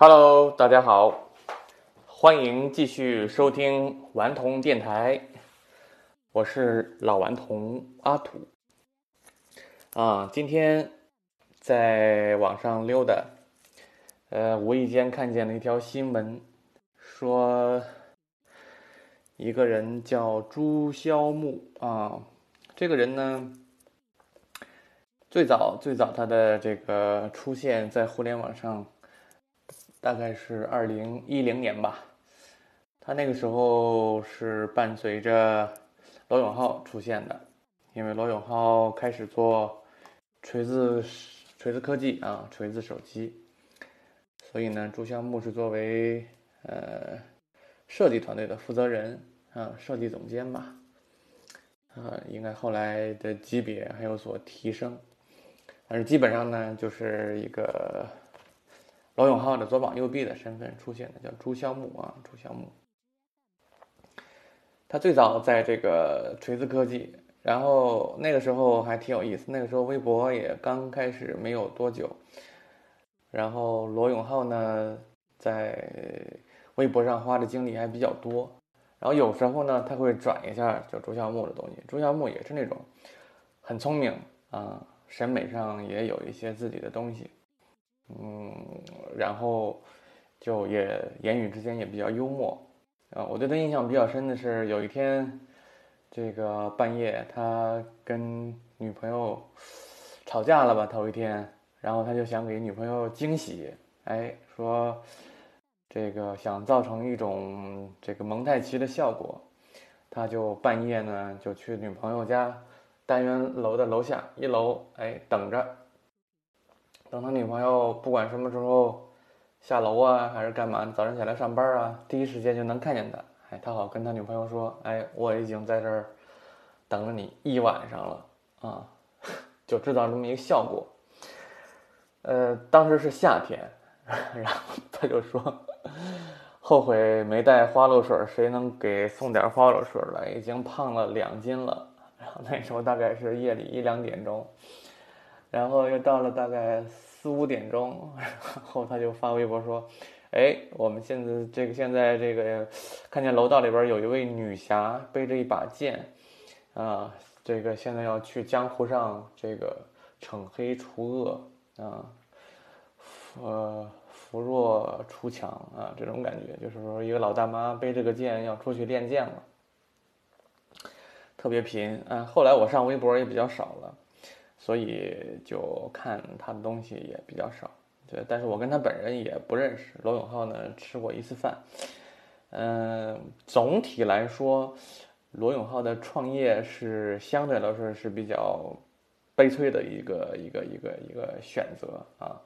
Hello，大家好，欢迎继续收听顽童电台，我是老顽童阿土。啊，今天在网上溜达，呃，无意间看见了一条新闻，说一个人叫朱萧木啊，这个人呢，最早最早他的这个出现在互联网上。大概是二零一零年吧，他那个时候是伴随着罗永浩出现的，因为罗永浩开始做锤子锤子科技啊，锤子手机，所以呢，朱孝木是作为呃设计团队的负责人啊，设计总监吧，啊，应该后来的级别还有所提升，但是基本上呢，就是一个。罗永浩的左膀右臂的身份出现的，叫朱萧木啊，朱萧木。他最早在这个锤子科技，然后那个时候还挺有意思，那个时候微博也刚开始没有多久。然后罗永浩呢，在微博上花的精力还比较多，然后有时候呢，他会转一下就朱孝木的东西。朱孝木也是那种很聪明啊，审美上也有一些自己的东西。嗯，然后就也言语之间也比较幽默啊。我对他印象比较深的是，有一天这个半夜他跟女朋友吵架了吧，头一天，然后他就想给女朋友惊喜，哎，说这个想造成一种这个蒙太奇的效果，他就半夜呢就去女朋友家单元楼的楼下一楼，哎，等着。等他女朋友不管什么时候下楼啊，还是干嘛，早上起来上班啊，第一时间就能看见他。哎，他好跟他女朋友说：“哎，我已经在这儿等了你一晚上了啊！” 就制造这么一个效果。呃，当时是夏天，然后他就说：“后悔没带花露水，谁能给送点花露水来？已经胖了两斤了。”然后那时候大概是夜里一两点钟。然后又到了大概四五点钟，然后他就发微博说：“哎，我们现在这个现在这个看见楼道里边有一位女侠背着一把剑，啊，这个现在要去江湖上这个惩黑除恶啊，呃，扶弱除强啊，这种感觉就是说一个老大妈背着个剑要出去练剑了，特别贫啊。后来我上微博也比较少了。”所以就看他的东西也比较少，对，但是我跟他本人也不认识。罗永浩呢，吃过一次饭。嗯，总体来说，罗永浩的创业是相对来说是比较悲催的一个一个一个一个选择啊，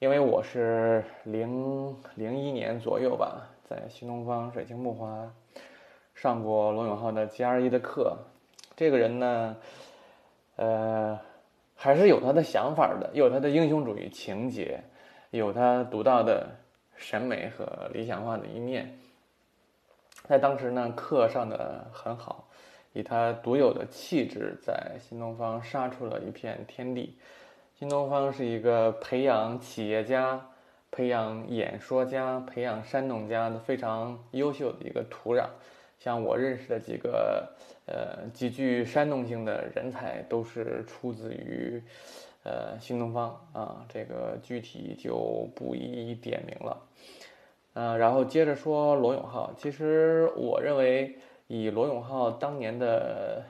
因为我是零零一年左右吧，在新东方水晶木华上过罗永浩的 GRE 的课。这个人呢，呃。还是有他的想法的，有他的英雄主义情节，有他独到的审美和理想化的一面。在当时呢，课上的很好，以他独有的气质，在新东方杀出了一片天地。新东方是一个培养企业家、培养演说家、培养煽动家的非常优秀的一个土壤。像我认识的几个，呃，极具煽动性的人才，都是出自于，呃，新东方啊。这个具体就不一一点名了，嗯，然后接着说罗永浩。其实我认为，以罗永浩当年的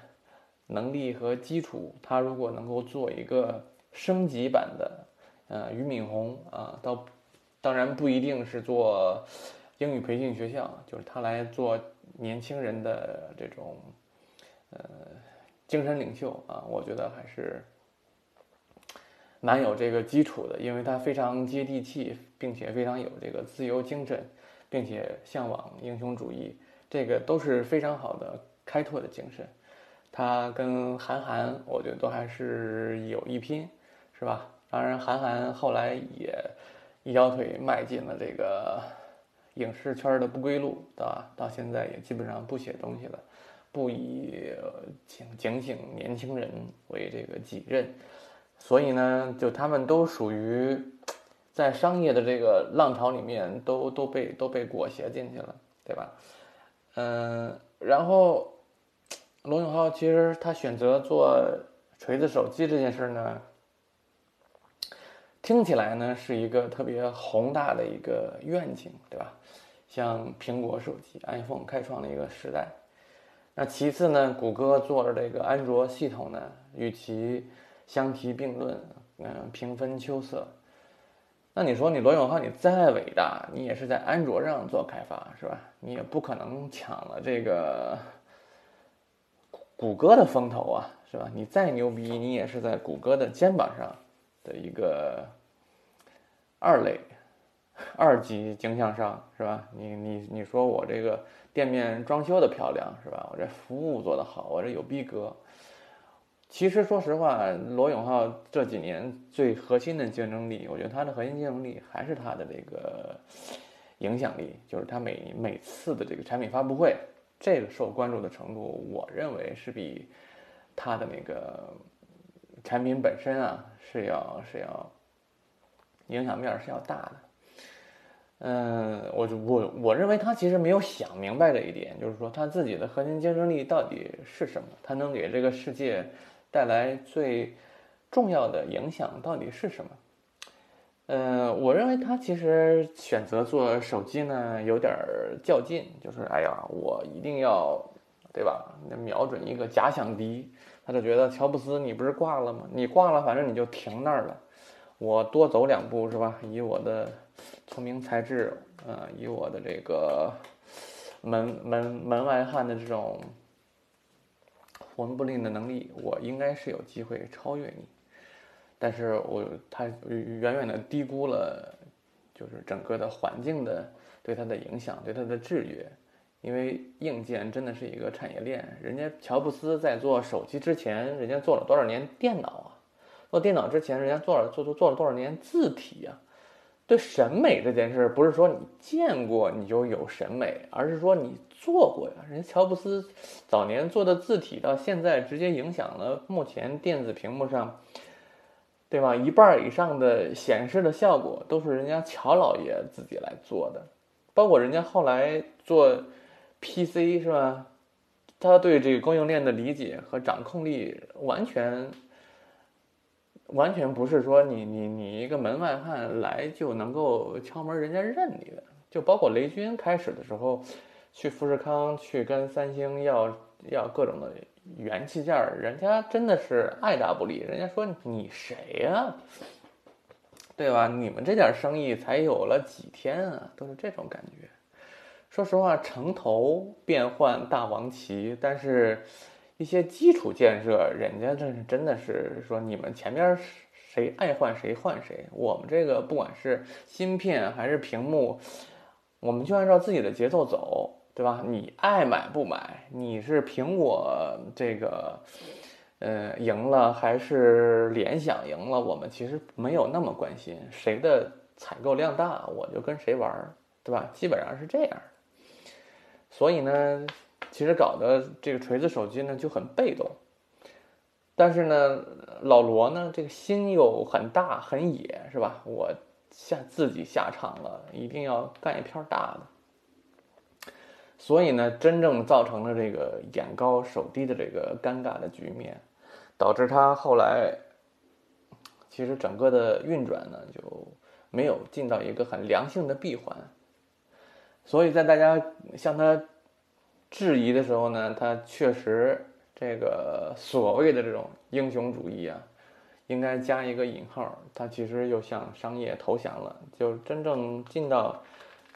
能力和基础，他如果能够做一个升级版的，呃，俞敏洪啊，倒当然不一定是做英语培训学校，就是他来做。年轻人的这种，呃，精神领袖啊，我觉得还是蛮有这个基础的，因为他非常接地气，并且非常有这个自由精神，并且向往英雄主义，这个都是非常好的开拓的精神。他跟韩寒，我觉得都还是有一拼，是吧？当然，韩寒后来也一条腿迈进了这个。影视圈的不归路，对吧？到现在也基本上不写东西了，不以警警醒年轻人为这个己任，所以呢，就他们都属于在商业的这个浪潮里面都都被都被裹挟进去了，对吧？嗯，然后罗永浩其实他选择做锤子手机这件事呢，听起来呢是一个特别宏大的一个愿景，对吧？像苹果手机 iPhone 开创了一个时代。那其次呢，谷歌做的这个安卓系统呢，与其相提并论，嗯，平分秋色。那你说你罗永浩你再伟大，你也是在安卓上做开发，是吧？你也不可能抢了这个谷歌的风头啊，是吧？你再牛逼，你也是在谷歌的肩膀上的一个二类。二级经销商是吧？你你你说我这个店面装修的漂亮是吧？我这服务做得好，我这有逼格。其实说实话，罗永浩这几年最核心的竞争力，我觉得他的核心竞争力还是他的这个影响力，就是他每每次的这个产品发布会，这个受关注的程度，我认为是比他的那个产品本身啊是要是要影响面是要大的。嗯，我就我我认为他其实没有想明白这一点，就是说他自己的核心竞争力到底是什么，他能给这个世界带来最重要的影响到底是什么？嗯，我认为他其实选择做手机呢，有点较劲，就是哎呀，我一定要，对吧？那瞄准一个假想敌，他就觉得乔布斯你不是挂了吗？你挂了，反正你就停那儿了，我多走两步是吧？以我的。聪明才智，呃，以我的这个门门门外汉的这种魂不吝的能力，我应该是有机会超越你。但是我他远远的低估了，就是整个的环境的对他的影响，对他的制约。因为硬件真的是一个产业链，人家乔布斯在做手机之前，人家做了多少年电脑啊？做电脑之前，人家做了做做做了多少年字体呀？对审美这件事，不是说你见过你就有审美，而是说你做过呀。人乔布斯早年做的字体，到现在直接影响了目前电子屏幕上，对吧？一半以上的显示的效果都是人家乔老爷自己来做的，包括人家后来做 PC 是吧？他对这个供应链的理解和掌控力完全。完全不是说你你你一个门外汉来就能够敲门，人家认你的。就包括雷军开始的时候，去富士康去跟三星要要各种的元器件人家真的是爱答不理。人家说你谁呀？对吧？你们这点生意才有了几天啊，都是这种感觉。说实话，城头变换大王旗，但是。一些基础建设，人家这是真的是说，你们前面谁爱换谁换谁。我们这个不管是芯片还是屏幕，我们就按照自己的节奏走，对吧？你爱买不买？你是苹果这个，呃，赢了还是联想赢了？我们其实没有那么关心谁的采购量大，我就跟谁玩，对吧？基本上是这样。所以呢。其实搞的这个锤子手机呢就很被动，但是呢，老罗呢这个心又很大很野，是吧？我下自己下场了，一定要干一片大的。所以呢，真正造成了这个眼高手低的这个尴尬的局面，导致他后来其实整个的运转呢就没有进到一个很良性的闭环。所以在大家向他。质疑的时候呢，他确实这个所谓的这种英雄主义啊，应该加一个引号。他其实又向商业投降了，就真正进到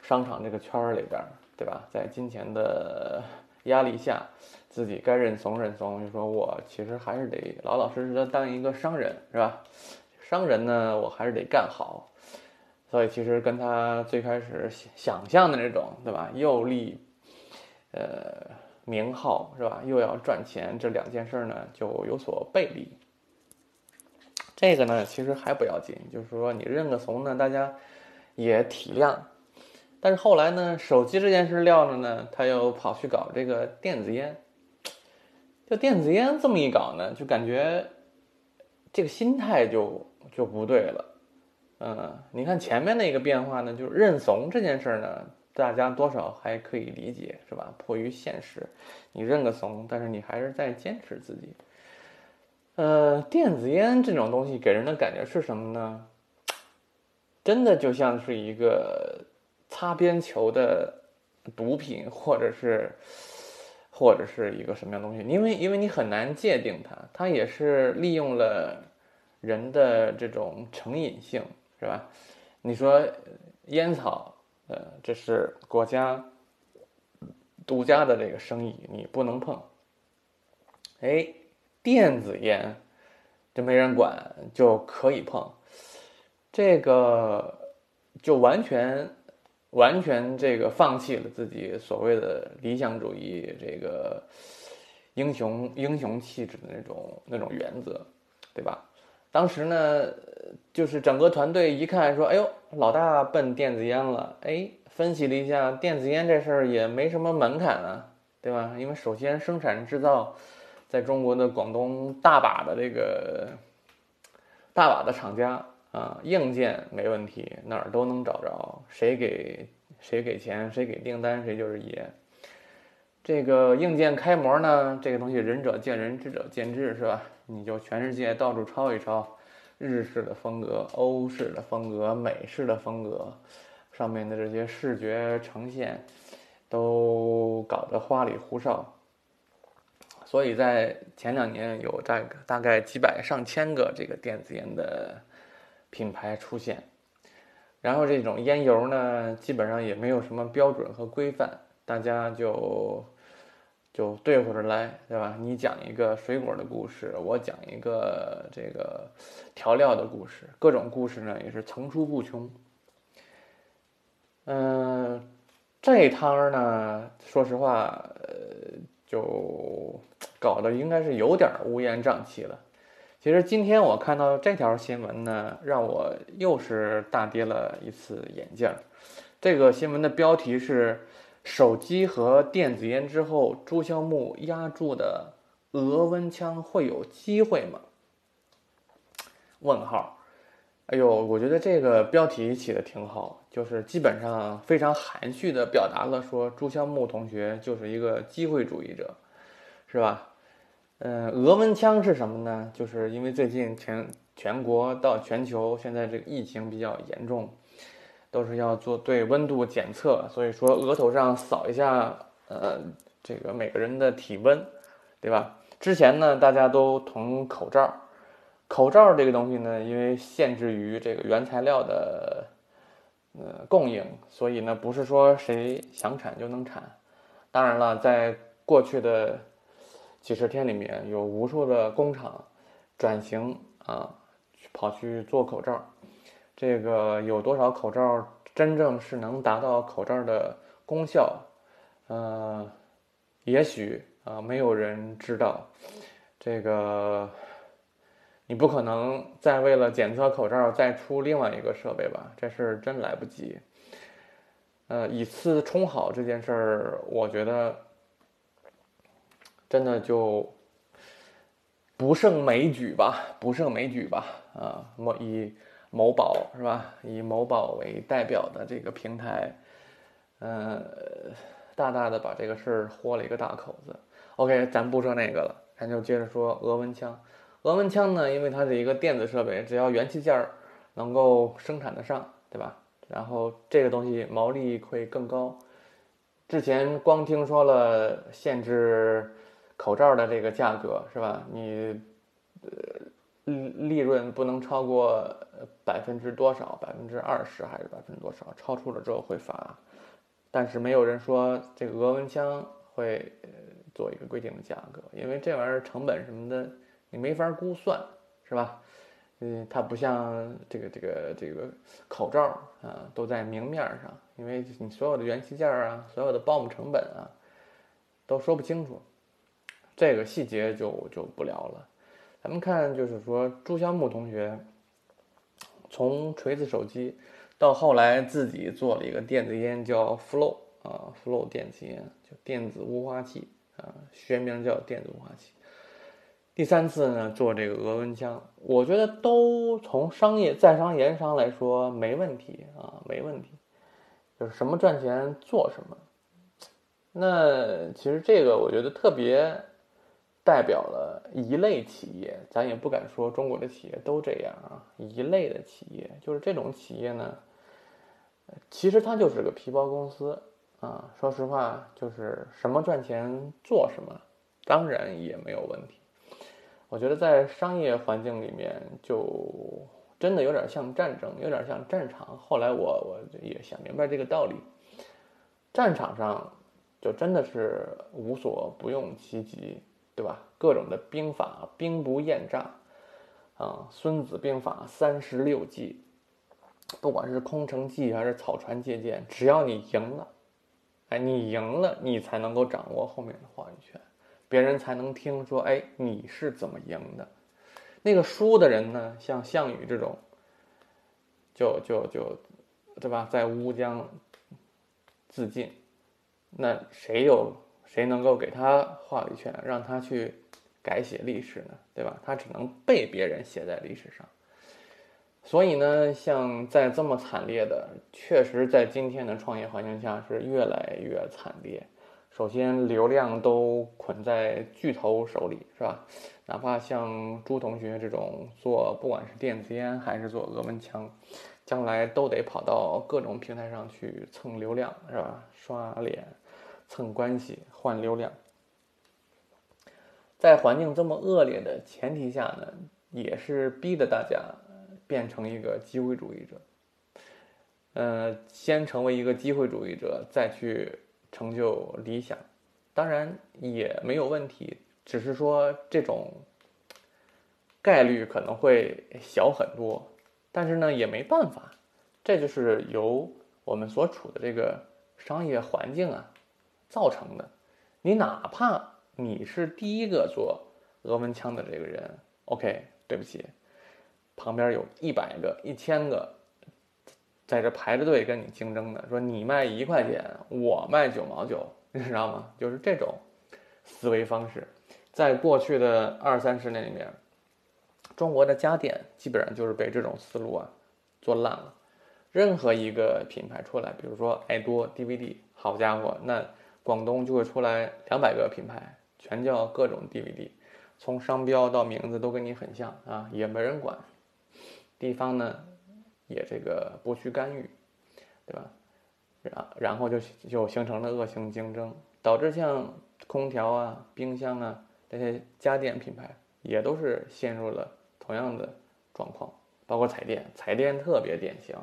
商场这个圈儿里边，对吧？在金钱的压力下，自己该认怂认怂，就说我其实还是得老老实实的当一个商人，是吧？商人呢，我还是得干好。所以其实跟他最开始想象的那种，对吧？又立。呃，名号是吧？又要赚钱，这两件事呢就有所背离。这个呢其实还不要紧，就是说你认个怂呢，大家也体谅。但是后来呢，手机这件事撂着呢，他又跑去搞这个电子烟。就电子烟这么一搞呢，就感觉这个心态就就不对了。嗯，你看前面那个变化呢，就是认怂这件事呢，大家多少还可以理解，是吧？迫于现实，你认个怂，但是你还是在坚持自己。呃，电子烟这种东西给人的感觉是什么呢？真的就像是一个擦边球的毒品，或者是或者是一个什么样东西？因为因为你很难界定它，它也是利用了人的这种成瘾性。是吧？你说烟草，呃，这是国家独家的这个生意，你不能碰。哎，电子烟就没人管，就可以碰。这个就完全完全这个放弃了自己所谓的理想主义，这个英雄英雄气质的那种那种原则，对吧？当时呢，就是整个团队一看说：“哎呦，老大奔电子烟了。”哎，分析了一下，电子烟这事儿也没什么门槛啊，对吧？因为首先生产制造，在中国的广东大把的这个大把的厂家啊，硬件没问题，哪儿都能找着，谁给谁给钱，谁给订单，谁就是爷。这个硬件开模呢，这个东西仁者见仁，智者见智，是吧？你就全世界到处抄一抄，日式的风格、欧式的风格、美式的风格，上面的这些视觉呈现都搞得花里胡哨。所以在前两年有这个大概几百上千个这个电子烟的品牌出现，然后这种烟油呢，基本上也没有什么标准和规范，大家就。就对付着来，对吧？你讲一个水果的故事，我讲一个这个调料的故事，各种故事呢也是层出不穷。嗯，这摊儿呢，说实话，呃，就搞得应该是有点乌烟瘴气了。其实今天我看到这条新闻呢，让我又是大跌了一次眼镜。这个新闻的标题是。手机和电子烟之后，朱孝木压住的额温枪会有机会吗？问号。哎呦，我觉得这个标题起的挺好，就是基本上非常含蓄的表达了说朱孝木同学就是一个机会主义者，是吧？嗯，额温枪是什么呢？就是因为最近全全国到全球现在这个疫情比较严重。都是要做对温度检测，所以说额头上扫一下，呃，这个每个人的体温，对吧？之前呢，大家都囤口罩，口罩这个东西呢，因为限制于这个原材料的呃供应，所以呢，不是说谁想产就能产。当然了，在过去的几十天里面，有无数的工厂转型啊，跑去做口罩。这个有多少口罩真正是能达到口罩的功效？呃，也许啊，没有人知道。这个你不可能再为了检测口罩再出另外一个设备吧？这事真来不及。呃，以次充好这件事儿，我觉得真的就不胜枚举吧，不胜枚举吧。啊，莫以。某宝是吧？以某宝为代表的这个平台，呃，大大的把这个事儿豁了一个大口子。OK，咱不说那个了，咱就接着说额温枪。额温枪呢，因为它是一个电子设备，只要元器件儿能够生产得上，对吧？然后这个东西毛利会更高。之前光听说了限制口罩的这个价格，是吧？你，呃。利利润不能超过百分之多少？百分之二十还是百分之多少？超出了之后会罚。但是没有人说这个额温枪会做一个规定的价格，因为这玩意儿成本什么的你没法估算，是吧？嗯，它不像这个这个这个口罩啊，都在明面上，因为你所有的元器件啊，所有的报幕成本啊，都说不清楚，这个细节就就不聊了。咱们看，就是说朱香木同学从锤子手机到后来自己做了一个电子烟，叫 Flow 啊，Flow 电子烟，就电子雾化器啊，学名叫电子雾化器。第三次呢做这个额温枪，我觉得都从商业在商言商来说没问题啊，没问题，就是什么赚钱做什么。那其实这个我觉得特别代表了一类企业，咱也不敢说中国的企业都这样啊。一类的企业就是这种企业呢，其实它就是个皮包公司啊。说实话，就是什么赚钱做什么，当然也没有问题。我觉得在商业环境里面，就真的有点像战争，有点像战场。后来我我也想明白这个道理，战场上。就真的是无所不用其极，对吧？各种的兵法，兵不厌诈，啊，《孙子兵法》三十六计，不管是空城计还是草船借箭，只要你赢了，哎，你赢了，你才能够掌握后面的话语权，别人才能听说，哎，你是怎么赢的。那个输的人呢，像项羽这种，就就就，对吧？在乌江自尽。那谁有谁能够给他话语权，让他去改写历史呢？对吧？他只能被别人写在历史上。所以呢，像在这么惨烈的，确实在今天的创业环境下是越来越惨烈。首先，流量都捆在巨头手里，是吧？哪怕像朱同学这种做，不管是电子烟还是做额温枪，将来都得跑到各种平台上去蹭流量，是吧？刷脸。蹭关系换流量，在环境这么恶劣的前提下呢，也是逼得大家变成一个机会主义者。呃，先成为一个机会主义者，再去成就理想，当然也没有问题。只是说这种概率可能会小很多，但是呢也没办法，这就是由我们所处的这个商业环境啊。造成的，你哪怕你是第一个做额温枪的这个人，OK，对不起，旁边有一百个、一千个在这排着队跟你竞争的，说你卖一块钱，我卖九毛九，你知道吗？就是这种思维方式，在过去的二三十年里面，中国的家电基本上就是被这种思路啊做烂了。任何一个品牌出来，比如说爱多 DVD，好家伙，那。广东就会出来两百个品牌，全叫各种 DVD，从商标到名字都跟你很像啊，也没人管。地方呢，也这个不去干预，对吧？然然后就就形成了恶性竞争，导致像空调啊、冰箱啊这些家电品牌也都是陷入了同样的状况，包括彩电，彩电特别典型，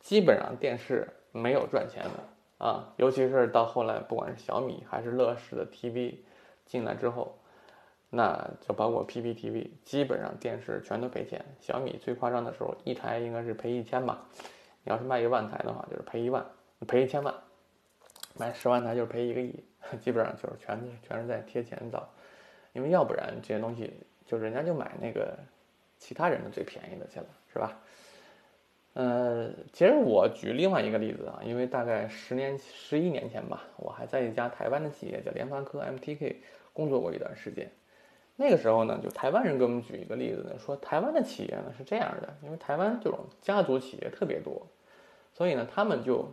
基本上电视没有赚钱的。啊，尤其是到后来，不管是小米还是乐视的 TV 进来之后，那就包括 PPTV，基本上电视全都赔钱。小米最夸张的时候，一台应该是赔一千吧。你要是卖一万台的话，就是赔一万，赔一千万；卖十万台就是赔一个亿，基本上就是全全是在贴钱造。因为要不然这些东西，就人家就买那个其他人的最便宜的去了，是吧？呃，其实我举另外一个例子啊，因为大概十年、十一年前吧，我还在一家台湾的企业叫联发科 MTK 工作过一段时间。那个时候呢，就台湾人给我们举一个例子呢，说台湾的企业呢是这样的，因为台湾这种家族企业特别多，所以呢，他们就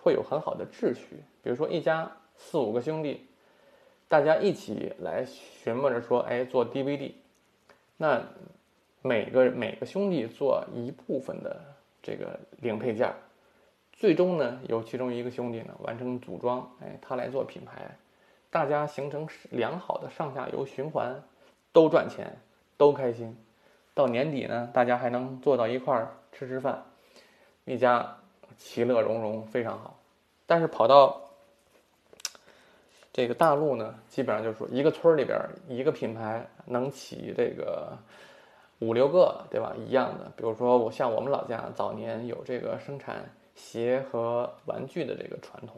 会有很好的秩序。比如说一家四五个兄弟，大家一起来询问着说，哎，做 DVD，那每个每个兄弟做一部分的。这个零配件，最终呢由其中一个兄弟呢完成组装，哎，他来做品牌，大家形成良好的上下游循环，都赚钱，都开心，到年底呢大家还能坐到一块儿吃吃饭，一家其乐融融，非常好。但是跑到这个大陆呢，基本上就是说一个村里边一个品牌能起这个。五六个，对吧？一样的，比如说我像我们老家早年有这个生产鞋和玩具的这个传统，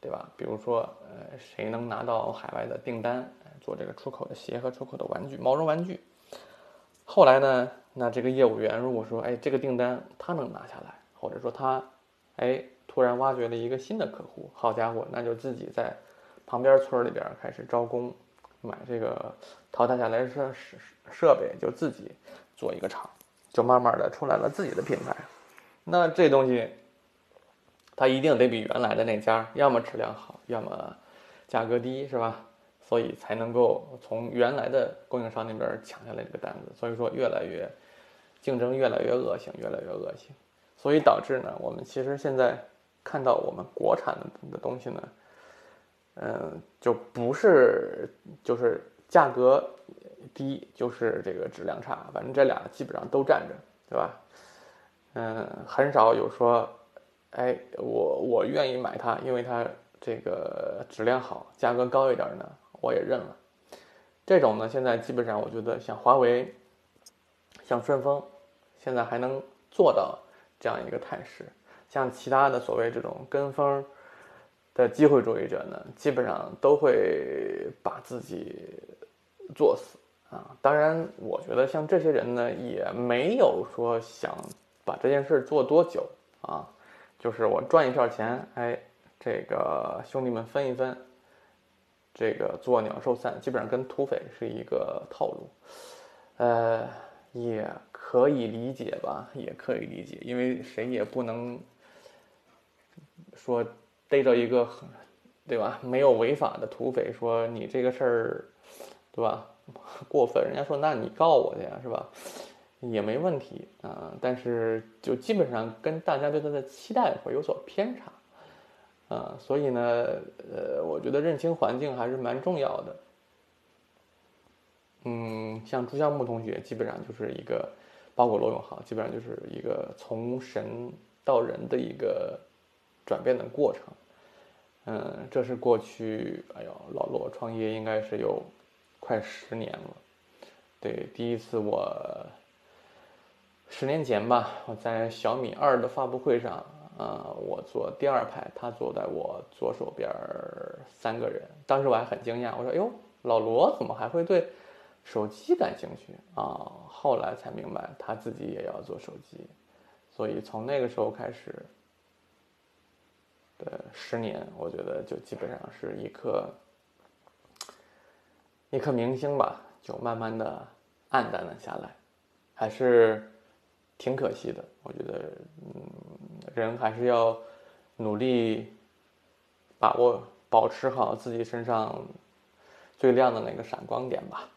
对吧？比如说，呃，谁能拿到海外的订单，做这个出口的鞋和出口的玩具、毛绒玩具。后来呢，那这个业务员如果说，哎，这个订单他能拿下来，或者说他，哎，突然挖掘了一个新的客户，好家伙，那就自己在旁边村里边开始招工。买这个淘汰下来的设设设备，就自己做一个厂，就慢慢的出来了自己的品牌。那这东西，它一定得比原来的那家要么质量好，要么价格低，是吧？所以才能够从原来的供应商那边抢下来这个单子。所以说，越来越竞争越来越恶性，越来越恶性。所以导致呢，我们其实现在看到我们国产的的东西呢。嗯，就不是，就是价格低，就是这个质量差，反正这俩基本上都占着，对吧？嗯，很少有说，哎，我我愿意买它，因为它这个质量好，价格高一点呢，我也认了。这种呢，现在基本上我觉得像华为、像顺丰，现在还能做到这样一个态势，像其他的所谓这种跟风。的机会主义者呢，基本上都会把自己作死啊。当然，我觉得像这些人呢，也没有说想把这件事做多久啊。就是我赚一票钱，哎，这个兄弟们分一分，这个作鸟兽散，基本上跟土匪是一个套路。呃，也可以理解吧，也可以理解，因为谁也不能说。逮着一个，对吧？没有违法的土匪，说你这个事儿，对吧？过分，人家说那你告我去呀，是吧？也没问题啊。但是就基本上跟大家对他的期待会有所偏差，啊，所以呢，呃，我觉得认清环境还是蛮重要的。嗯，像朱孝木同学，基本上就是一个，包括罗永浩，基本上就是一个从神到人的一个。转变的过程，嗯，这是过去，哎呦，老罗创业应该是有快十年了。对，第一次我十年前吧，我在小米二的发布会上，啊，我坐第二排，他坐在我左手边三个人。当时我还很惊讶，我说：“哟，老罗怎么还会对手机感兴趣啊？”后来才明白，他自己也要做手机，所以从那个时候开始。的十年，我觉得就基本上是一颗一颗明星吧，就慢慢的暗淡了下来，还是挺可惜的。我觉得，嗯，人还是要努力把握、保持好自己身上最亮的那个闪光点吧。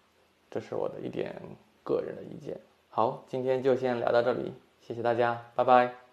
这是我的一点个人的意见。好，今天就先聊到这里，谢谢大家，拜拜。